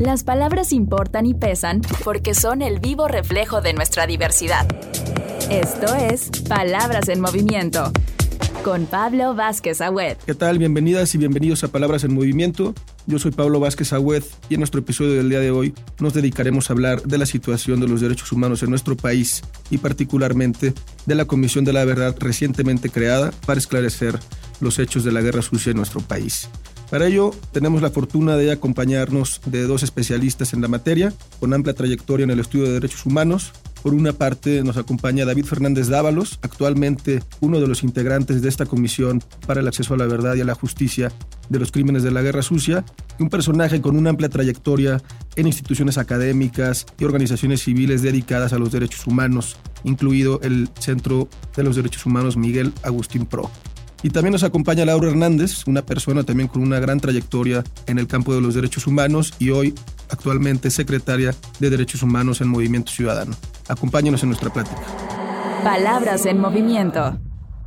Las palabras importan y pesan porque son el vivo reflejo de nuestra diversidad. Esto es Palabras en Movimiento con Pablo Vázquez Agüed. ¿Qué tal? Bienvenidas y bienvenidos a Palabras en Movimiento. Yo soy Pablo Vázquez Agüed y en nuestro episodio del día de hoy nos dedicaremos a hablar de la situación de los derechos humanos en nuestro país y particularmente de la Comisión de la Verdad recientemente creada para esclarecer los hechos de la guerra sucia en nuestro país. Para ello, tenemos la fortuna de acompañarnos de dos especialistas en la materia, con amplia trayectoria en el estudio de derechos humanos. Por una parte, nos acompaña David Fernández Dávalos, actualmente uno de los integrantes de esta Comisión para el Acceso a la Verdad y a la Justicia de los Crímenes de la Guerra Sucia, un personaje con una amplia trayectoria en instituciones académicas y organizaciones civiles dedicadas a los derechos humanos, incluido el Centro de los Derechos Humanos Miguel Agustín Pro. Y también nos acompaña Laura Hernández, una persona también con una gran trayectoria en el campo de los derechos humanos y hoy actualmente secretaria de Derechos Humanos en Movimiento Ciudadano. Acompáñenos en nuestra plática. Palabras en movimiento.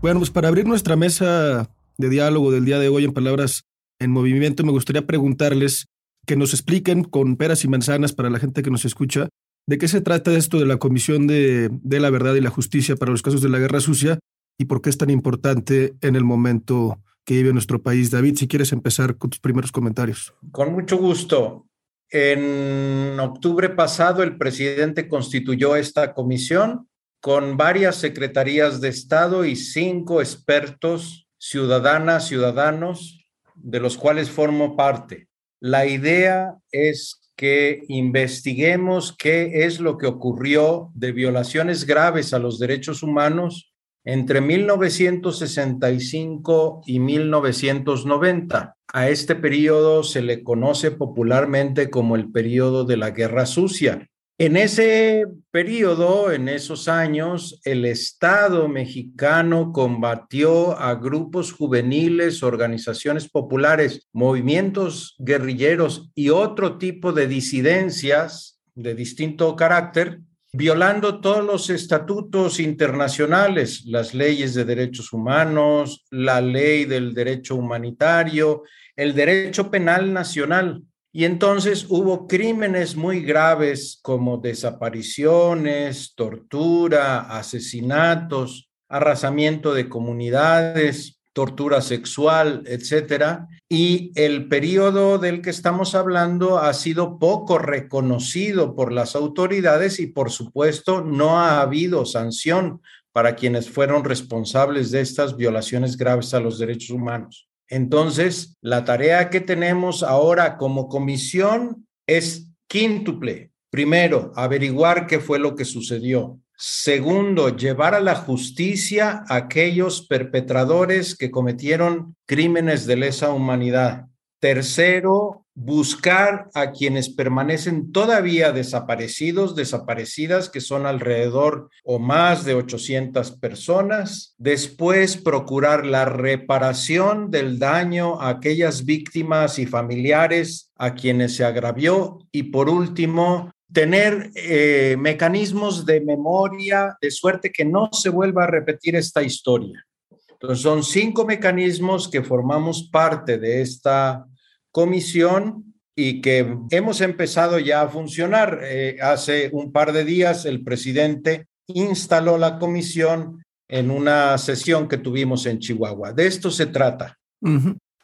Bueno, pues para abrir nuestra mesa de diálogo del día de hoy en Palabras en Movimiento, me gustaría preguntarles que nos expliquen con peras y manzanas para la gente que nos escucha de qué se trata esto de la Comisión de, de la Verdad y la Justicia para los casos de la Guerra Sucia y por qué es tan importante en el momento que vive nuestro país. David, si quieres empezar con tus primeros comentarios. Con mucho gusto. En octubre pasado el presidente constituyó esta comisión con varias secretarías de Estado y cinco expertos, ciudadanas, ciudadanos, de los cuales formo parte. La idea es que investiguemos qué es lo que ocurrió de violaciones graves a los derechos humanos entre 1965 y 1990. A este periodo se le conoce popularmente como el periodo de la Guerra Sucia. En ese periodo, en esos años, el Estado mexicano combatió a grupos juveniles, organizaciones populares, movimientos guerrilleros y otro tipo de disidencias de distinto carácter violando todos los estatutos internacionales, las leyes de derechos humanos, la ley del derecho humanitario, el derecho penal nacional. Y entonces hubo crímenes muy graves como desapariciones, tortura, asesinatos, arrasamiento de comunidades, tortura sexual, etcétera. Y el periodo del que estamos hablando ha sido poco reconocido por las autoridades y, por supuesto, no ha habido sanción para quienes fueron responsables de estas violaciones graves a los derechos humanos. Entonces, la tarea que tenemos ahora como comisión es quíntuple. Primero, averiguar qué fue lo que sucedió. Segundo, llevar a la justicia a aquellos perpetradores que cometieron crímenes de lesa humanidad. Tercero, buscar a quienes permanecen todavía desaparecidos, desaparecidas, que son alrededor o más de 800 personas. Después, procurar la reparación del daño a aquellas víctimas y familiares a quienes se agravió. Y por último, tener eh, mecanismos de memoria de suerte que no se vuelva a repetir esta historia. Entonces, son cinco mecanismos que formamos parte de esta comisión y que hemos empezado ya a funcionar. Eh, hace un par de días el presidente instaló la comisión en una sesión que tuvimos en Chihuahua. De esto se trata.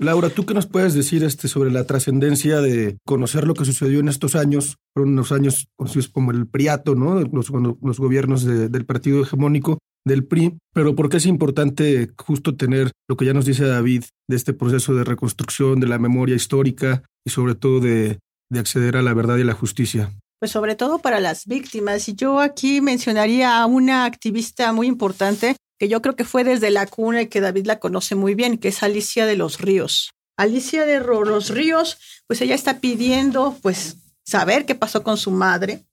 Laura, ¿tú qué nos puedes decir este, sobre la trascendencia de conocer lo que sucedió en estos años? Fueron unos años conocidos como el priato, ¿no? Los, los gobiernos del partido hegemónico del PRI, pero ¿por qué es importante justo tener lo que ya nos dice David de este proceso de reconstrucción de la memoria histórica y sobre todo de, de acceder a la verdad y la justicia? Pues sobre todo para las víctimas. Y yo aquí mencionaría a una activista muy importante que yo creo que fue desde la cuna y que David la conoce muy bien, que es Alicia de los Ríos. Alicia de los Ríos, pues ella está pidiendo pues saber qué pasó con su madre,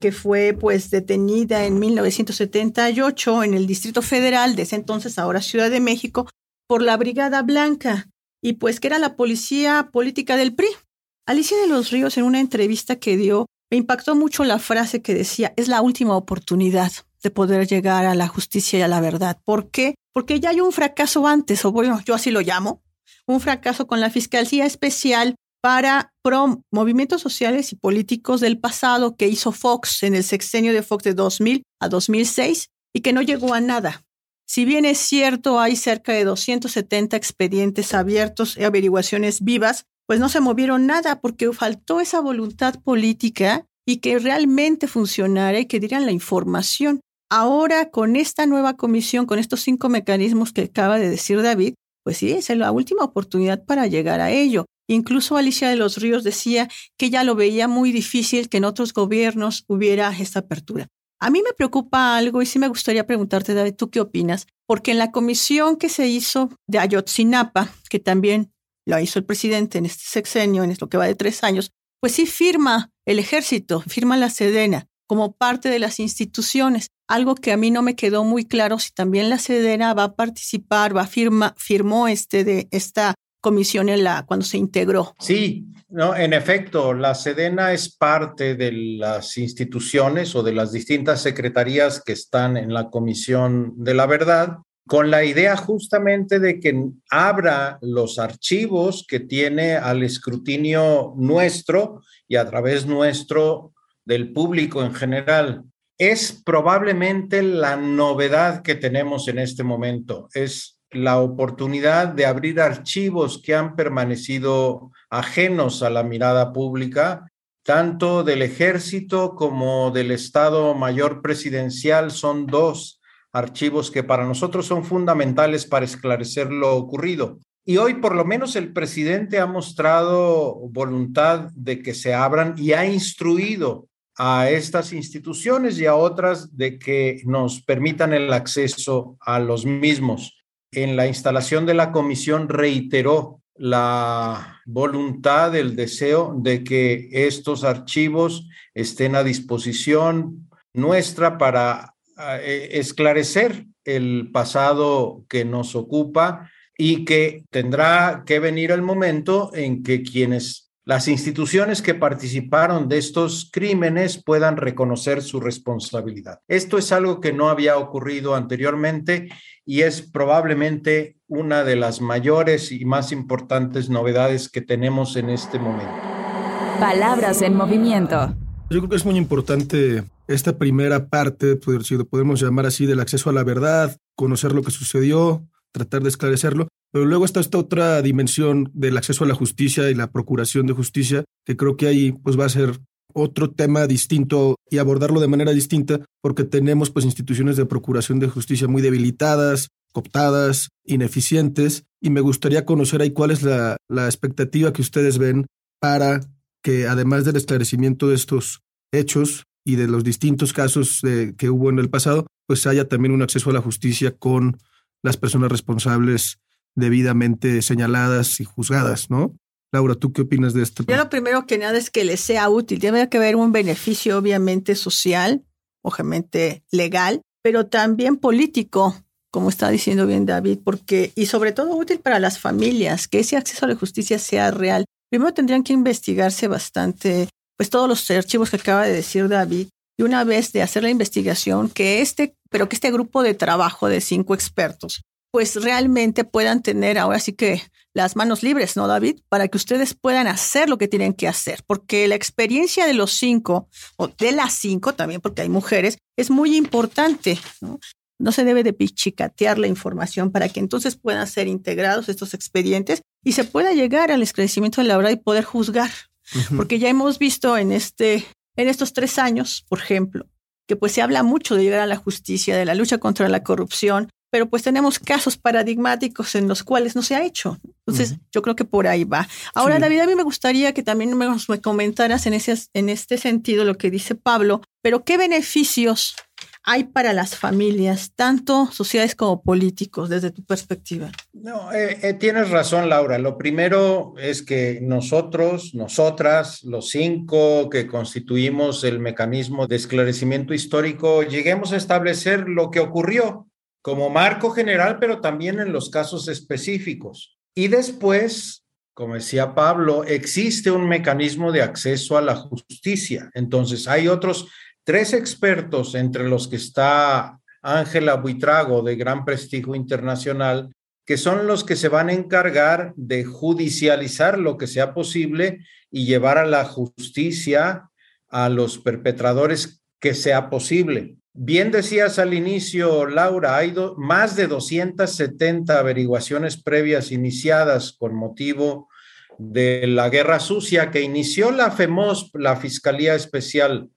que fue pues detenida en 1978 en el Distrito Federal, de ese entonces ahora Ciudad de México, por la Brigada Blanca, y pues que era la policía política del PRI. Alicia de los Ríos en una entrevista que dio, me impactó mucho la frase que decía, es la última oportunidad de poder llegar a la justicia y a la verdad. ¿Por qué? Porque ya hay un fracaso antes, o bueno, yo así lo llamo, un fracaso con la Fiscalía Especial para movimientos sociales y políticos del pasado que hizo Fox en el sexenio de Fox de 2000 a 2006 y que no llegó a nada. Si bien es cierto, hay cerca de 270 expedientes abiertos y averiguaciones vivas, pues no se movieron nada porque faltó esa voluntad política y que realmente funcionara y que dieran la información. Ahora, con esta nueva comisión, con estos cinco mecanismos que acaba de decir David, pues sí, es la última oportunidad para llegar a ello. Incluso Alicia de los Ríos decía que ya lo veía muy difícil que en otros gobiernos hubiera esta apertura. A mí me preocupa algo y sí me gustaría preguntarte, David, ¿tú qué opinas? Porque en la comisión que se hizo de Ayotzinapa, que también lo hizo el presidente en este sexenio, en lo que va de tres años, pues sí firma el ejército, firma la Sedena como parte de las instituciones. Algo que a mí no me quedó muy claro si también la Sedena va a participar, va a firma, firmó este de esta comisión en la cuando se integró. Sí, no, en efecto, la Sedena es parte de las instituciones o de las distintas secretarías que están en la Comisión de la Verdad con la idea justamente de que abra los archivos que tiene al escrutinio nuestro y a través nuestro del público en general. Es probablemente la novedad que tenemos en este momento, es la oportunidad de abrir archivos que han permanecido ajenos a la mirada pública, tanto del ejército como del Estado Mayor Presidencial, son dos archivos que para nosotros son fundamentales para esclarecer lo ocurrido. Y hoy por lo menos el presidente ha mostrado voluntad de que se abran y ha instruido a estas instituciones y a otras de que nos permitan el acceso a los mismos. En la instalación de la comisión reiteró la voluntad, el deseo de que estos archivos estén a disposición nuestra para eh, esclarecer el pasado que nos ocupa y que tendrá que venir el momento en que quienes, las instituciones que participaron de estos crímenes puedan reconocer su responsabilidad. Esto es algo que no había ocurrido anteriormente y es probablemente una de las mayores y más importantes novedades que tenemos en este momento. Palabras en movimiento. Yo creo que es muy importante esta primera parte, si lo podemos llamar así, del acceso a la verdad, conocer lo que sucedió, tratar de esclarecerlo. Pero luego está esta otra dimensión del acceso a la justicia y la procuración de justicia, que creo que ahí pues va a ser otro tema distinto y abordarlo de manera distinta, porque tenemos pues instituciones de procuración de justicia muy debilitadas, cooptadas, ineficientes, y me gustaría conocer ahí cuál es la, la expectativa que ustedes ven para que además del esclarecimiento de estos hechos, y de los distintos casos que hubo en el pasado, pues haya también un acceso a la justicia con las personas responsables debidamente señaladas y juzgadas, ¿no? Laura, ¿tú qué opinas de esto? Yo lo primero que nada es que les sea útil. Tiene que haber un beneficio obviamente social, obviamente legal, pero también político, como está diciendo bien David, porque, y sobre todo útil para las familias, que ese acceso a la justicia sea real. Primero tendrían que investigarse bastante pues todos los archivos que acaba de decir David, y una vez de hacer la investigación, que este, pero que este grupo de trabajo de cinco expertos, pues realmente puedan tener ahora sí que las manos libres, ¿no, David? Para que ustedes puedan hacer lo que tienen que hacer, porque la experiencia de los cinco, o de las cinco también, porque hay mujeres, es muy importante, ¿no? No se debe de pichicatear la información para que entonces puedan ser integrados estos expedientes y se pueda llegar al esclarecimiento de la verdad y poder juzgar, porque ya hemos visto en, este, en estos tres años, por ejemplo, que pues se habla mucho de llegar a la justicia, de la lucha contra la corrupción, pero pues tenemos casos paradigmáticos en los cuales no se ha hecho. Entonces, yo creo que por ahí va. Ahora, David, a mí me gustaría que también me, me comentaras en, ese, en este sentido lo que dice Pablo, pero ¿qué beneficios hay para las familias, tanto sociales como políticos, desde tu perspectiva? No, eh, eh, tienes razón, Laura. Lo primero es que nosotros, nosotras, los cinco que constituimos el mecanismo de esclarecimiento histórico, lleguemos a establecer lo que ocurrió como marco general, pero también en los casos específicos. Y después, como decía Pablo, existe un mecanismo de acceso a la justicia. Entonces, hay otros tres expertos, entre los que está Ángela Buitrago, de gran prestigio internacional, que son los que se van a encargar de judicializar lo que sea posible y llevar a la justicia a los perpetradores que sea posible. Bien decías al inicio, Laura, hay más de 270 averiguaciones previas iniciadas con motivo de la guerra sucia que inició la FEMOS, la Fiscalía Especial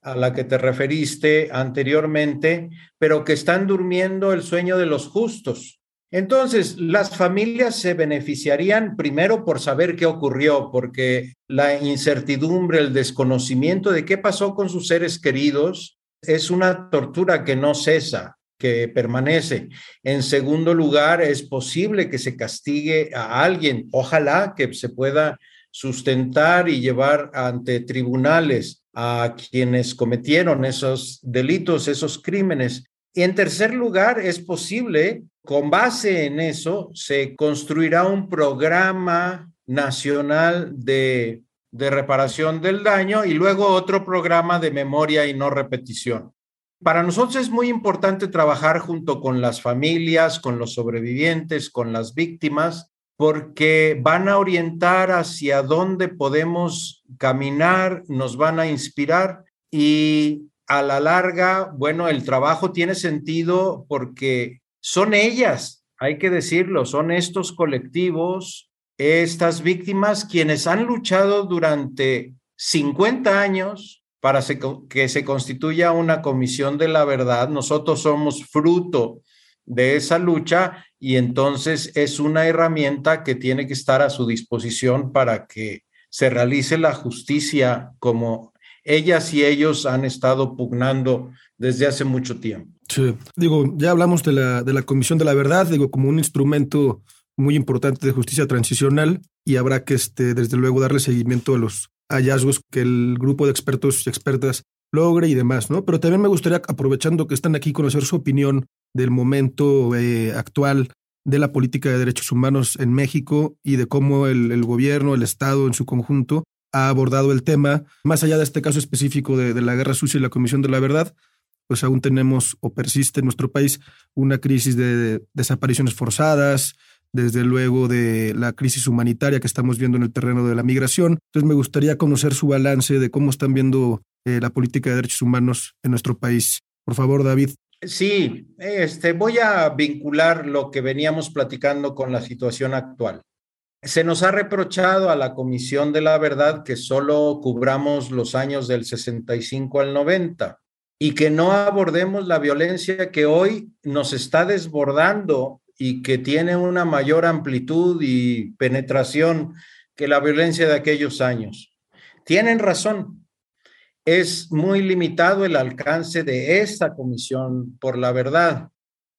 a la que te referiste anteriormente, pero que están durmiendo el sueño de los justos. Entonces, las familias se beneficiarían primero por saber qué ocurrió, porque la incertidumbre, el desconocimiento de qué pasó con sus seres queridos es una tortura que no cesa, que permanece. En segundo lugar, es posible que se castigue a alguien. Ojalá que se pueda sustentar y llevar ante tribunales a quienes cometieron esos delitos, esos crímenes. Y en tercer lugar, es posible, con base en eso, se construirá un programa nacional de, de reparación del daño y luego otro programa de memoria y no repetición. Para nosotros es muy importante trabajar junto con las familias, con los sobrevivientes, con las víctimas, porque van a orientar hacia dónde podemos caminar, nos van a inspirar y a la larga, bueno, el trabajo tiene sentido porque son ellas, hay que decirlo, son estos colectivos, estas víctimas quienes han luchado durante 50 años para que se constituya una comisión de la verdad. Nosotros somos fruto de esa lucha y entonces es una herramienta que tiene que estar a su disposición para que se realice la justicia como ellas y ellos han estado pugnando desde hace mucho tiempo. Digo, ya hablamos de la, de la Comisión de la Verdad, digo, como un instrumento muy importante de justicia transicional y habrá que, este, desde luego, darle seguimiento a los hallazgos que el grupo de expertos y expertas logre y demás, ¿no? Pero también me gustaría, aprovechando que están aquí, conocer su opinión del momento eh, actual de la política de derechos humanos en México y de cómo el, gobierno, el Estado en su conjunto ha abordado el tema, más allá de este caso específico de, de la guerra sucia y la Comisión de la Verdad, pues aún tenemos o persiste en nuestro país una crisis de desapariciones forzadas, desde luego de la crisis humanitaria que estamos viendo en el terreno de la migración. Entonces me gustaría conocer su balance de cómo están viendo eh, la política de derechos humanos en nuestro país. Por favor, David. Sí, este, voy a vincular lo que veníamos platicando con la situación actual. Se nos ha reprochado a la Comisión de la Verdad que solo cubramos los años del 65 al 90 y que no abordemos la violencia que hoy nos está desbordando y que tiene una mayor amplitud y penetración que la violencia de aquellos años. Tienen razón, es muy limitado el alcance de esta comisión por la verdad.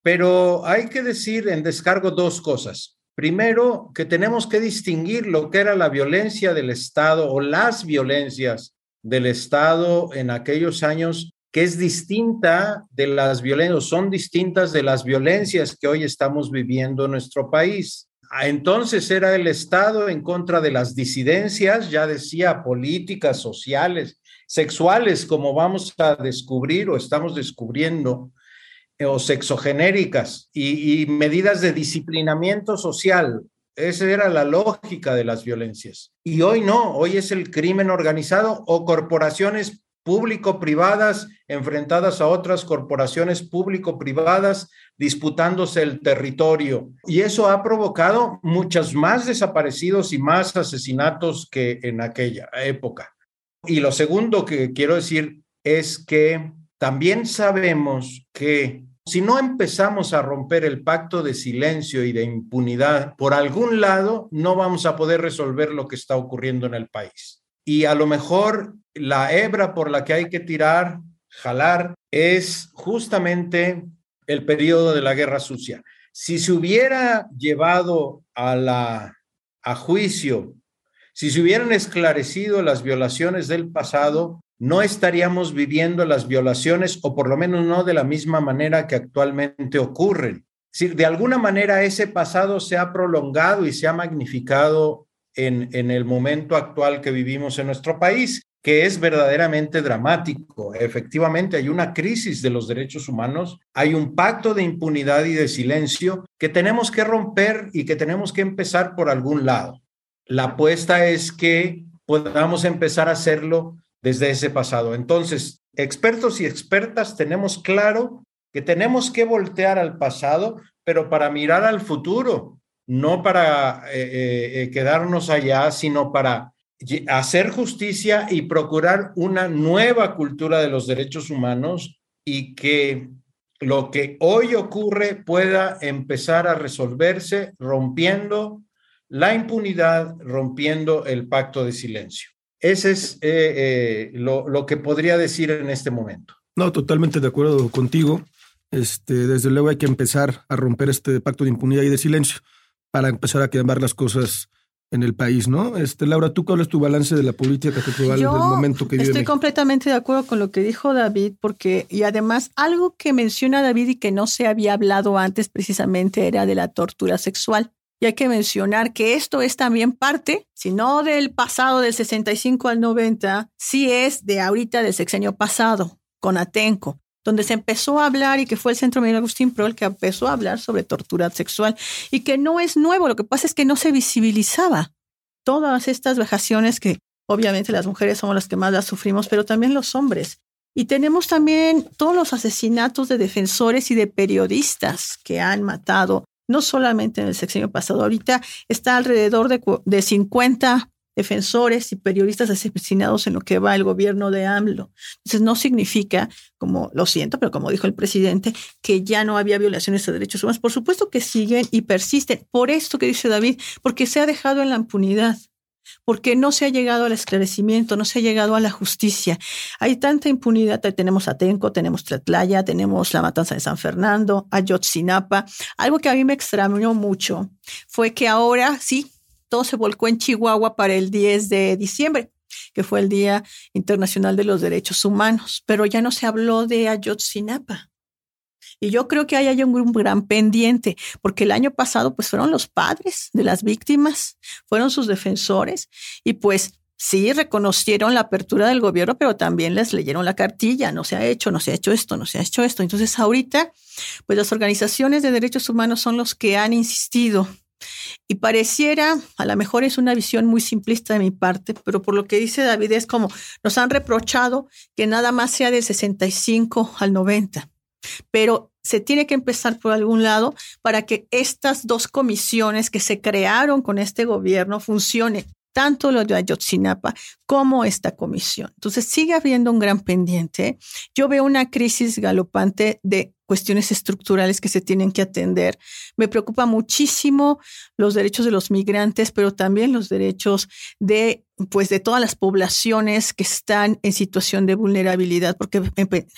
Pero hay que decir en descargo dos cosas. Primero, que tenemos que distinguir lo que era la violencia del Estado o las violencias del Estado en aquellos años, que es distinta de las violencias, son distintas de las violencias que hoy estamos viviendo en nuestro país. Entonces era el Estado en contra de las disidencias, ya decía, políticas, sociales, sexuales, como vamos a descubrir o estamos descubriendo, eh, o sexogenéricas, y, medidas de disciplinamiento social. Esa era la lógica de las violencias. Y hoy no, hoy es el crimen organizado o corporaciones público-privadas enfrentadas a otras corporaciones público-privadas disputándose el territorio. Y eso ha provocado muchos más desaparecidos y más asesinatos que en aquella época. Y lo segundo que quiero decir es que también sabemos que si no empezamos a romper el pacto de silencio y de impunidad, por algún lado no vamos a poder resolver lo que está ocurriendo en el país. Y a lo mejor la hebra por la que hay que tirar, jalar, es justamente el periodo de la guerra sucia. Si se hubiera llevado a la a juicio si se hubieran esclarecido las violaciones del pasado, no estaríamos viviendo las violaciones, o por lo menos no de la misma manera que actualmente ocurren. Si de alguna manera ese pasado se ha prolongado y se ha magnificado en, en el momento actual que vivimos en nuestro país. Que es verdaderamente dramático. Efectivamente, hay una crisis de los derechos humanos, hay un pacto de impunidad y de silencio que tenemos que romper y que tenemos que empezar por algún lado. La apuesta es que podamos empezar a hacerlo desde ese pasado. Entonces, expertos y expertas tenemos claro que tenemos que voltear al pasado, pero para mirar al futuro, no para eh, eh, eh, quedarnos allá, sino para hacer justicia y procurar una nueva cultura de los derechos humanos y que lo que hoy ocurre pueda empezar a resolverse rompiendo la impunidad, rompiendo el pacto de silencio. Ese es lo, lo que podría decir en este momento. No, totalmente de acuerdo contigo. Este, desde luego hay que empezar a romper este pacto de impunidad y de silencio para empezar a cambiar las cosas en el país, ¿no? Este, Laura, ¿tú cuál es tu balance de la política cultural del momento que vive Estoy completamente de acuerdo con lo que dijo David, porque, y además, algo que menciona David y que no se había hablado antes precisamente era de la tortura sexual. Y hay que mencionar que esto es también parte, si no del pasado del 65 al 90, sí es de ahorita del sexenio pasado, con Atenco donde se empezó a hablar y que fue el Centro Miguel Agustín Pro el que empezó a hablar sobre tortura sexual y que no es nuevo, lo que pasa es que no se visibilizaba todas estas vejaciones que obviamente las mujeres somos las que más las sufrimos, pero también los hombres. Y tenemos también todos los asesinatos de defensores y de periodistas que han matado, no solamente en el sexenio pasado, ahorita está alrededor de, de 50 defensores y periodistas asesinados en lo que va el gobierno de AMLO. Entonces no significa, como lo siento, pero como dijo el presidente, que ya no había violaciones de derechos humanos. Por supuesto que siguen y persisten. Por esto que dice David, porque se ha dejado en la impunidad porque no se ha llegado al esclarecimiento, no se ha llegado a la justicia. Hay tanta impunidad, tenemos Atenco, tenemos Tlatlaya, tenemos la matanza de San Fernando, Ayotzinapa. Algo que a mí me extrañó mucho fue que ahora sí, se volcó en Chihuahua para el 10 de diciembre, que fue el Día Internacional de los Derechos Humanos, pero ya no se habló de Ayotzinapa. Y yo creo que ahí hay un, gran pendiente, porque el año pasado pues fueron los padres de las víctimas, fueron sus defensores y pues sí reconocieron la apertura del gobierno, pero también les leyeron la cartilla, no se ha hecho, no se ha hecho esto, no se ha hecho esto. Entonces ahorita pues las organizaciones de derechos humanos son los que han insistido y pareciera, a lo mejor es una visión muy simplista de mi parte, pero por lo que dice David es como nos han reprochado que nada más sea del 65 al 90. Pero se tiene que empezar por algún lado para que estas dos comisiones que se crearon con este gobierno funcionen tanto lo de Ayotzinapa como esta comisión. Entonces sigue habiendo un gran pendiente. Yo veo una crisis galopante de cuestiones estructurales que se tienen que atender. Me preocupa muchísimo los derechos de los migrantes, pero también los derechos de pues de todas las poblaciones que están en situación de vulnerabilidad, porque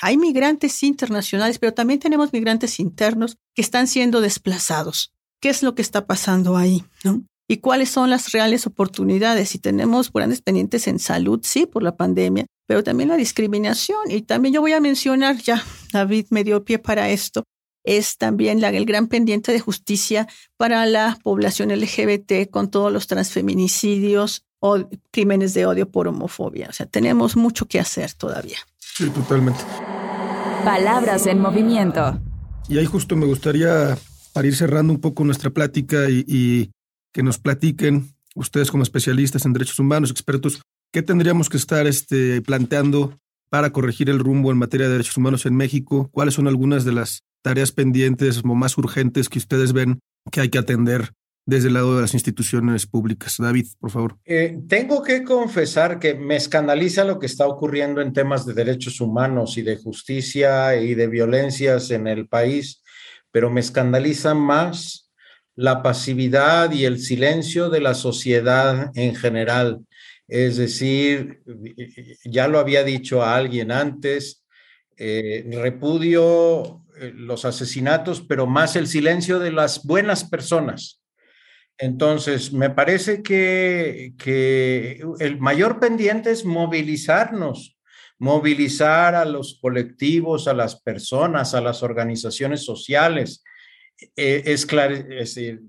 hay migrantes internacionales, pero también tenemos migrantes internos que están siendo desplazados. ¿Qué es lo que está pasando ahí? ¿no? Y cuáles son las reales oportunidades. Si tenemos grandes pendientes en salud, sí, por la pandemia, pero también la discriminación. Y también yo voy a mencionar, ya David me dio pie para esto, es también la, el gran pendiente de justicia para la población LGBT con todos los transfeminicidios o crímenes de odio por homofobia. O sea, tenemos mucho que hacer todavía. Sí, totalmente. Palabras en movimiento. Y ahí justo me gustaría, para ir cerrando un poco nuestra plática y que nos platiquen, ustedes como especialistas en derechos humanos, expertos, qué tendríamos que estar este, planteando para corregir el rumbo en materia de derechos humanos en México, cuáles son algunas de las tareas pendientes o más urgentes que ustedes ven que hay que atender desde el lado de las instituciones públicas. David, por favor. Eh, tengo que confesar que me escandaliza lo que está ocurriendo en temas de derechos humanos y de justicia y de violencias en el país, pero me escandaliza más la pasividad y el silencio de la sociedad en general. Es decir, ya lo había dicho a alguien antes, eh, repudio eh, los asesinatos, pero más el silencio de las buenas personas. Entonces, me parece que, que el mayor pendiente es movilizarnos, movilizar a los colectivos, a las personas, a las organizaciones sociales, eh, es,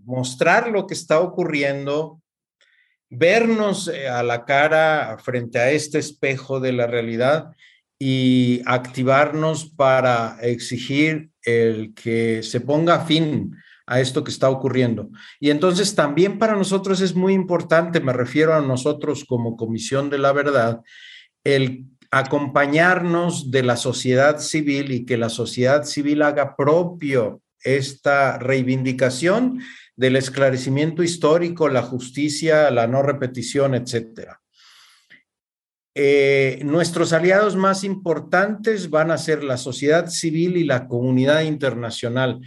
mostrar lo que está ocurriendo vernos eh, a la cara frente a este espejo de la realidad y activarnos para exigir el que se ponga fin a esto que está ocurriendo. Y entonces también para nosotros es muy importante, me refiero a nosotros como Comisión de la Verdad, el acompañarnos de la sociedad civil y que la sociedad civil haga propio esta reivindicación del esclarecimiento histórico, la justicia, la no repetición, etcétera. Eh, nuestros aliados más importantes van a ser la sociedad civil y la comunidad internacional,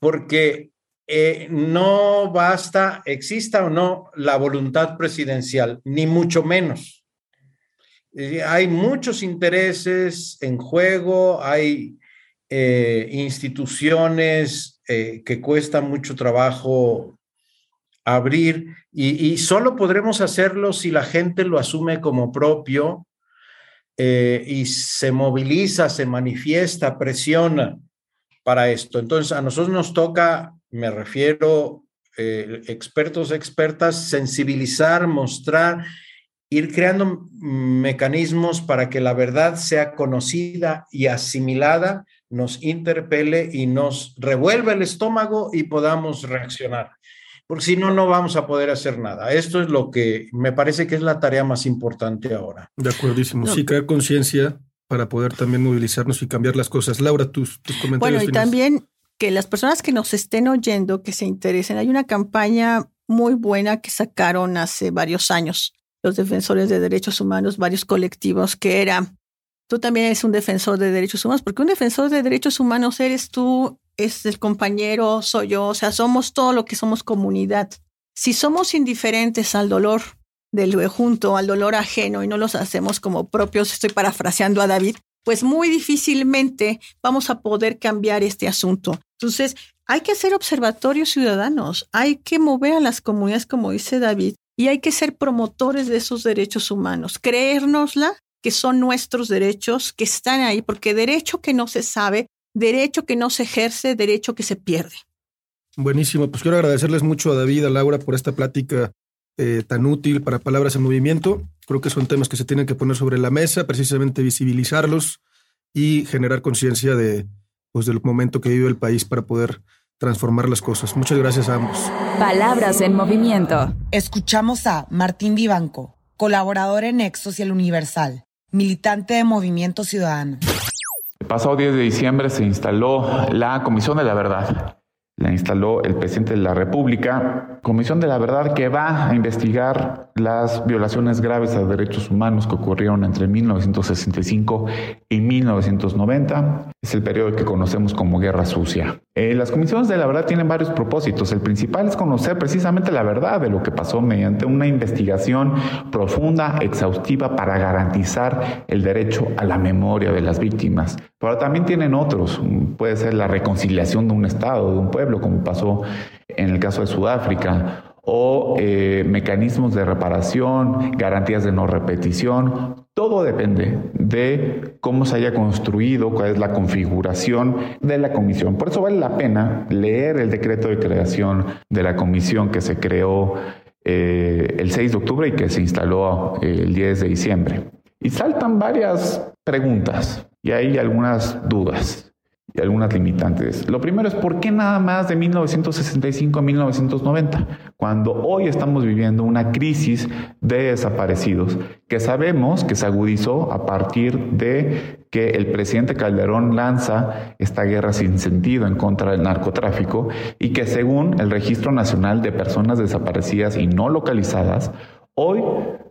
porque eh, no basta, exista o no, la voluntad presidencial, ni mucho menos. Eh, hay muchos intereses en juego, hay instituciones que cuesta mucho trabajo abrir y, solo podremos hacerlo si la gente lo asume como propio eh, y se moviliza, se manifiesta, presiona para esto. Entonces, a nosotros nos toca, me refiero, eh, expertos, expertas, sensibilizar, mostrar, ir creando mecanismos para que la verdad sea conocida y asimilada, nos interpele y nos revuelva el estómago y podamos reaccionar porque si no, no vamos a poder hacer nada. Esto es lo que me parece que es la tarea más importante ahora. De acuerdísimo. Sí, crear conciencia para poder también movilizarnos y cambiar las cosas. Laura, tus, tus comentarios. Bueno, y también que las personas que nos estén oyendo, que se interesen, hay una campaña muy buena que sacaron hace varios años los defensores de derechos humanos, varios colectivos, que era, tú también eres un defensor de derechos humanos, porque un defensor de derechos humanos eres tú es el compañero, soy yo, o sea, somos todo lo que somos comunidad. Si somos indiferentes al dolor del junto, al dolor ajeno y no los hacemos como propios, estoy parafraseando a David, pues muy difícilmente vamos a poder cambiar este asunto. Entonces, hay que hacer observatorios ciudadanos, hay que mover a las comunidades, como dice David, y hay que ser promotores de esos derechos humanos, creérnosla que son nuestros derechos, que están ahí, porque derecho que no se sabe derecho que no se ejerce, derecho que se pierde. Buenísimo, pues quiero agradecerles mucho a David, a Laura por esta plática eh, tan útil para Palabras en Movimiento. Creo que son temas que se tienen que poner sobre la mesa, precisamente visibilizarlos y generar conciencia de, pues, del momento que vive el país para poder transformar las cosas. Muchas gracias a ambos. Palabras en Movimiento. Escuchamos a Martín Vivanco, colaborador en Exos y el Universal, militante de Movimiento Ciudadano. El pasado 10 de diciembre se instaló la Comisión de la Verdad. La instaló el presidente de la República, Comisión de la Verdad que va a investigar las violaciones graves a derechos humanos que ocurrieron entre 1965 y 1990. Es el periodo que conocemos como Guerra Sucia. Eh, las comisiones de la verdad tienen varios propósitos. El principal es conocer precisamente la verdad de lo que pasó mediante una investigación profunda, exhaustiva, para garantizar el derecho a la memoria de las víctimas. Pero también tienen otros. Puede ser la reconciliación de un Estado, de un pueblo, como pasó en el caso de Sudáfrica, o eh, mecanismos de reparación, garantías de no repetición. Todo depende de cómo se haya construido, cuál es la configuración de la comisión. Por eso vale la pena leer el decreto de creación de la comisión que se creó eh, el 6 de octubre y que se instaló eh, el 10 de diciembre. Y saltan varias preguntas y hay algunas dudas y algunas limitantes. Lo primero es por qué nada más de 1965 a 1990, cuando hoy estamos viviendo una crisis de desaparecidos que sabemos que se agudizó a partir de que el presidente Calderón lanza esta guerra sin sentido en contra del narcotráfico y que según el Registro Nacional de Personas Desaparecidas y No Localizadas, hoy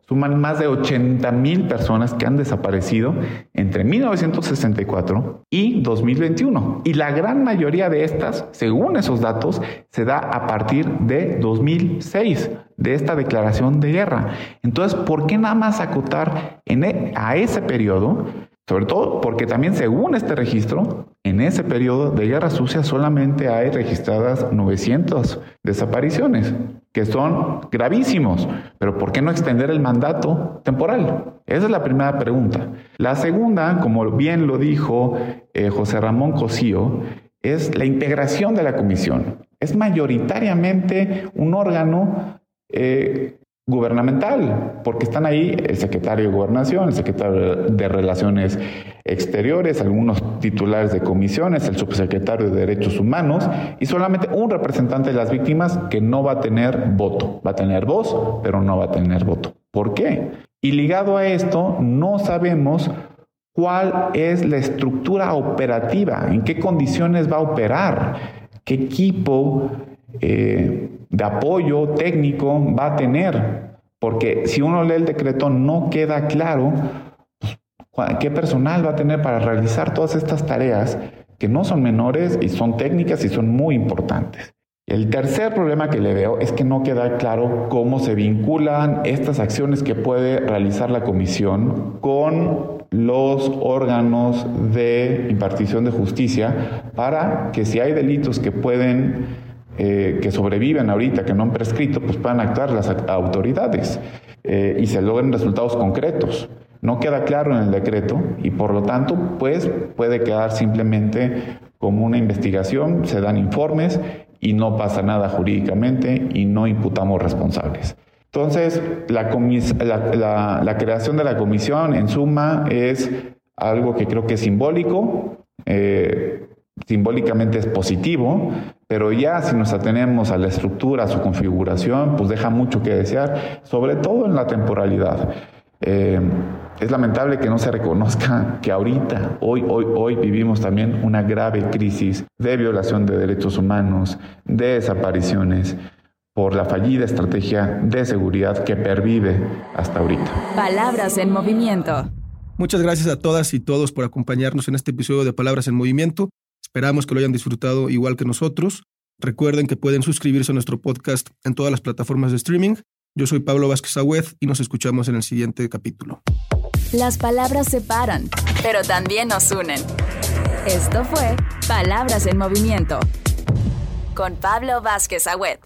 suman más de 80 mil personas que han desaparecido entre 1964 y 2021. Y la gran mayoría de estas, según esos datos, se da a partir de 2006, de esta declaración de guerra. Entonces, ¿por qué nada más acotar en e, a ese periodo? Sobre todo porque también según este registro, en ese periodo de guerra sucia solamente hay registradas 900 desapariciones, que son gravísimos. Pero ¿por qué no extender el mandato temporal? Esa es la primera pregunta. La segunda, como bien lo dijo eh, José Ramón Cosío, es la integración de la comisión. Es mayoritariamente un órgano eh, gubernamental, porque están ahí el secretario de Gobernación, el secretario de Relaciones Exteriores, algunos titulares de comisiones, el subsecretario de Derechos Humanos y solamente un representante de las víctimas que no va a tener voto. Va a tener voz, pero no va a tener voto. ¿Por qué? Y ligado a esto, no sabemos cuál es la estructura operativa, en qué condiciones va a operar, qué equipo eh, de apoyo técnico va a tener, porque si uno lee el decreto no queda claro pues, qué personal va a tener para realizar todas estas tareas que no son menores y son técnicas y son muy importantes. El tercer problema que le veo es que no queda claro cómo se vinculan estas acciones que puede realizar la comisión con los órganos de impartición de justicia para que si hay delitos que pueden eh, que sobreviven ahorita, que no han prescrito, pues puedan actuar las autoridades eh, y se logren resultados concretos. No queda claro en el decreto y por lo tanto, pues puede quedar simplemente como una investigación, se dan informes y no pasa nada jurídicamente y no imputamos responsables. Entonces, la, creación de la comisión, en suma, es algo que creo que es simbólico, eh, simbólicamente es positivo, pero ya si nos atenemos a la estructura, a su configuración, pues deja mucho que desear, sobre todo en la temporalidad. Eh, es lamentable que no se reconozca que ahorita, hoy, hoy, hoy vivimos también una grave crisis de violación de derechos humanos, de desapariciones, por la fallida estrategia de seguridad que pervive hasta ahorita. Palabras en movimiento. Muchas gracias a todas y todos por acompañarnos en este episodio de Palabras en Movimiento. Esperamos que lo hayan disfrutado igual que nosotros. Recuerden que pueden suscribirse a nuestro podcast en todas las plataformas de streaming. Yo soy Pablo Vázquez Agüez y nos escuchamos en el siguiente capítulo. Las palabras separan, pero también nos unen. Esto fue Palabras en Movimiento con Pablo Vázquez Agüez.